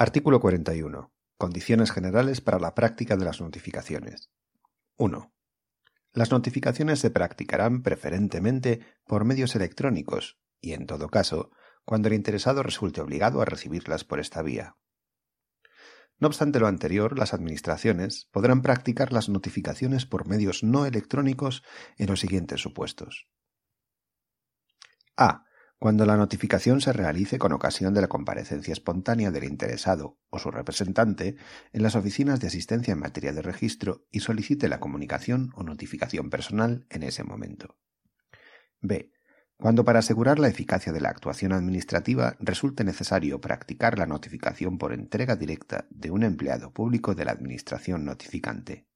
Artículo 41. Condiciones generales para la práctica de las notificaciones. 1. Las notificaciones se practicarán preferentemente por medios electrónicos y, en todo caso, cuando el interesado resulte obligado a recibirlas por esta vía. No obstante lo anterior, las administraciones podrán practicar las notificaciones por medios no electrónicos en los siguientes supuestos. A. Cuando la notificación se realice con ocasión de la comparecencia espontánea del interesado o su representante en las oficinas de asistencia en materia de registro y solicite la comunicación o notificación personal en ese momento. B cuando para asegurar la eficacia de la actuación administrativa resulte necesario practicar la notificación por entrega directa de un empleado público de la Administración notificante.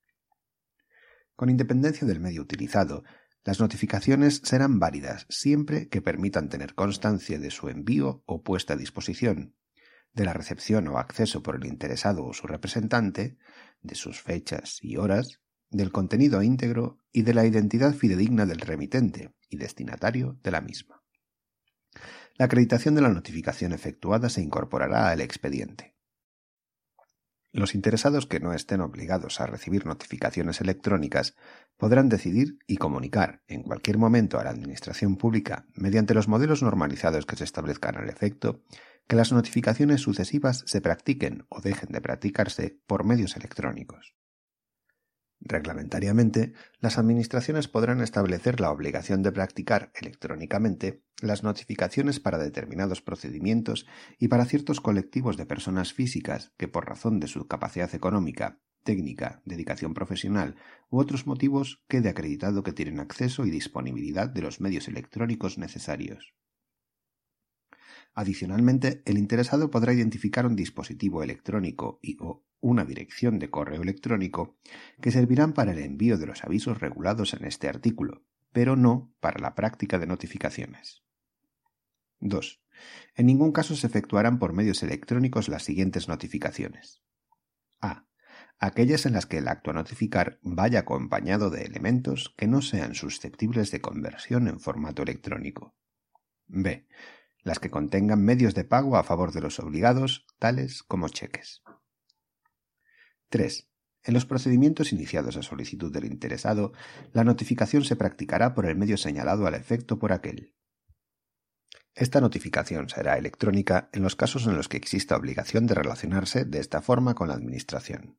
Con independencia del medio utilizado, las notificaciones serán válidas siempre que permitan tener constancia de su envío o puesta a disposición, de la recepción o acceso por el interesado o su representante, de sus fechas y horas, del contenido íntegro y de la identidad fidedigna del remitente y destinatario de la misma. La acreditación de la notificación efectuada se incorporará al expediente. Los interesados que no estén obligados a recibir notificaciones electrónicas podrán decidir y comunicar en cualquier momento a la Administración Pública, mediante los modelos normalizados que se establezcan al efecto, que las notificaciones sucesivas se practiquen o dejen de practicarse por medios electrónicos. Reglamentariamente, las Administraciones podrán establecer la obligación de practicar electrónicamente las notificaciones para determinados procedimientos y para ciertos colectivos de personas físicas que por razón de su capacidad económica, técnica, dedicación profesional u otros motivos quede acreditado que tienen acceso y disponibilidad de los medios electrónicos necesarios. Adicionalmente, el interesado podrá identificar un dispositivo electrónico y o una dirección de correo electrónico que servirán para el envío de los avisos regulados en este artículo, pero no para la práctica de notificaciones. 2. En ningún caso se efectuarán por medios electrónicos las siguientes notificaciones. A. Aquellas en las que el acto a notificar vaya acompañado de elementos que no sean susceptibles de conversión en formato electrónico. B las que contengan medios de pago a favor de los obligados, tales como cheques. 3. En los procedimientos iniciados a solicitud del interesado, la notificación se practicará por el medio señalado al efecto por aquel. Esta notificación será electrónica en los casos en los que exista obligación de relacionarse de esta forma con la Administración.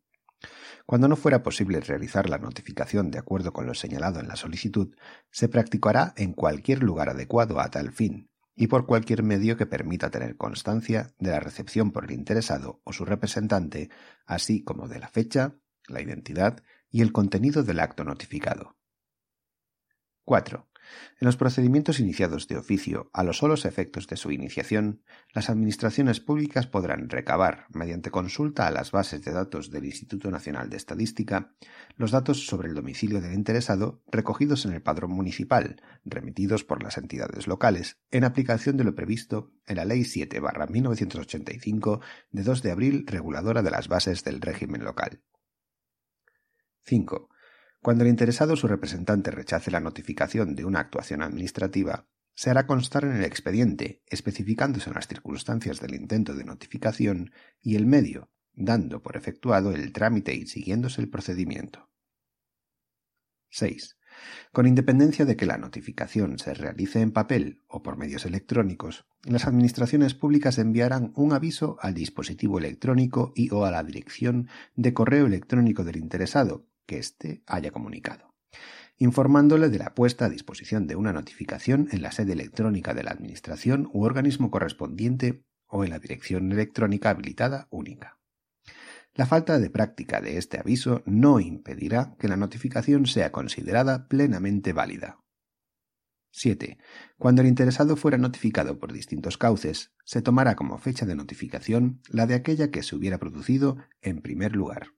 Cuando no fuera posible realizar la notificación de acuerdo con lo señalado en la solicitud, se practicará en cualquier lugar adecuado a tal fin, y por cualquier medio que permita tener constancia de la recepción por el interesado o su representante, así como de la fecha, la identidad y el contenido del acto notificado. 4. En los procedimientos iniciados de oficio a los solos efectos de su iniciación, las administraciones públicas podrán recabar, mediante consulta a las bases de datos del Instituto Nacional de Estadística, los datos sobre el domicilio del interesado recogidos en el padrón municipal, remitidos por las entidades locales, en aplicación de lo previsto en la Ley 7-1985 de 2 de abril reguladora de las bases del régimen local. 5. Cuando el interesado o su representante rechace la notificación de una actuación administrativa, se hará constar en el expediente, especificándose las circunstancias del intento de notificación y el medio, dando por efectuado el trámite y siguiéndose el procedimiento. 6. Con independencia de que la notificación se realice en papel o por medios electrónicos, las administraciones públicas enviarán un aviso al dispositivo electrónico y o a la dirección de correo electrónico del interesado, que éste haya comunicado, informándole de la puesta a disposición de una notificación en la sede electrónica de la Administración u organismo correspondiente o en la dirección electrónica habilitada única. La falta de práctica de este aviso no impedirá que la notificación sea considerada plenamente válida. 7. Cuando el interesado fuera notificado por distintos cauces, se tomará como fecha de notificación la de aquella que se hubiera producido en primer lugar.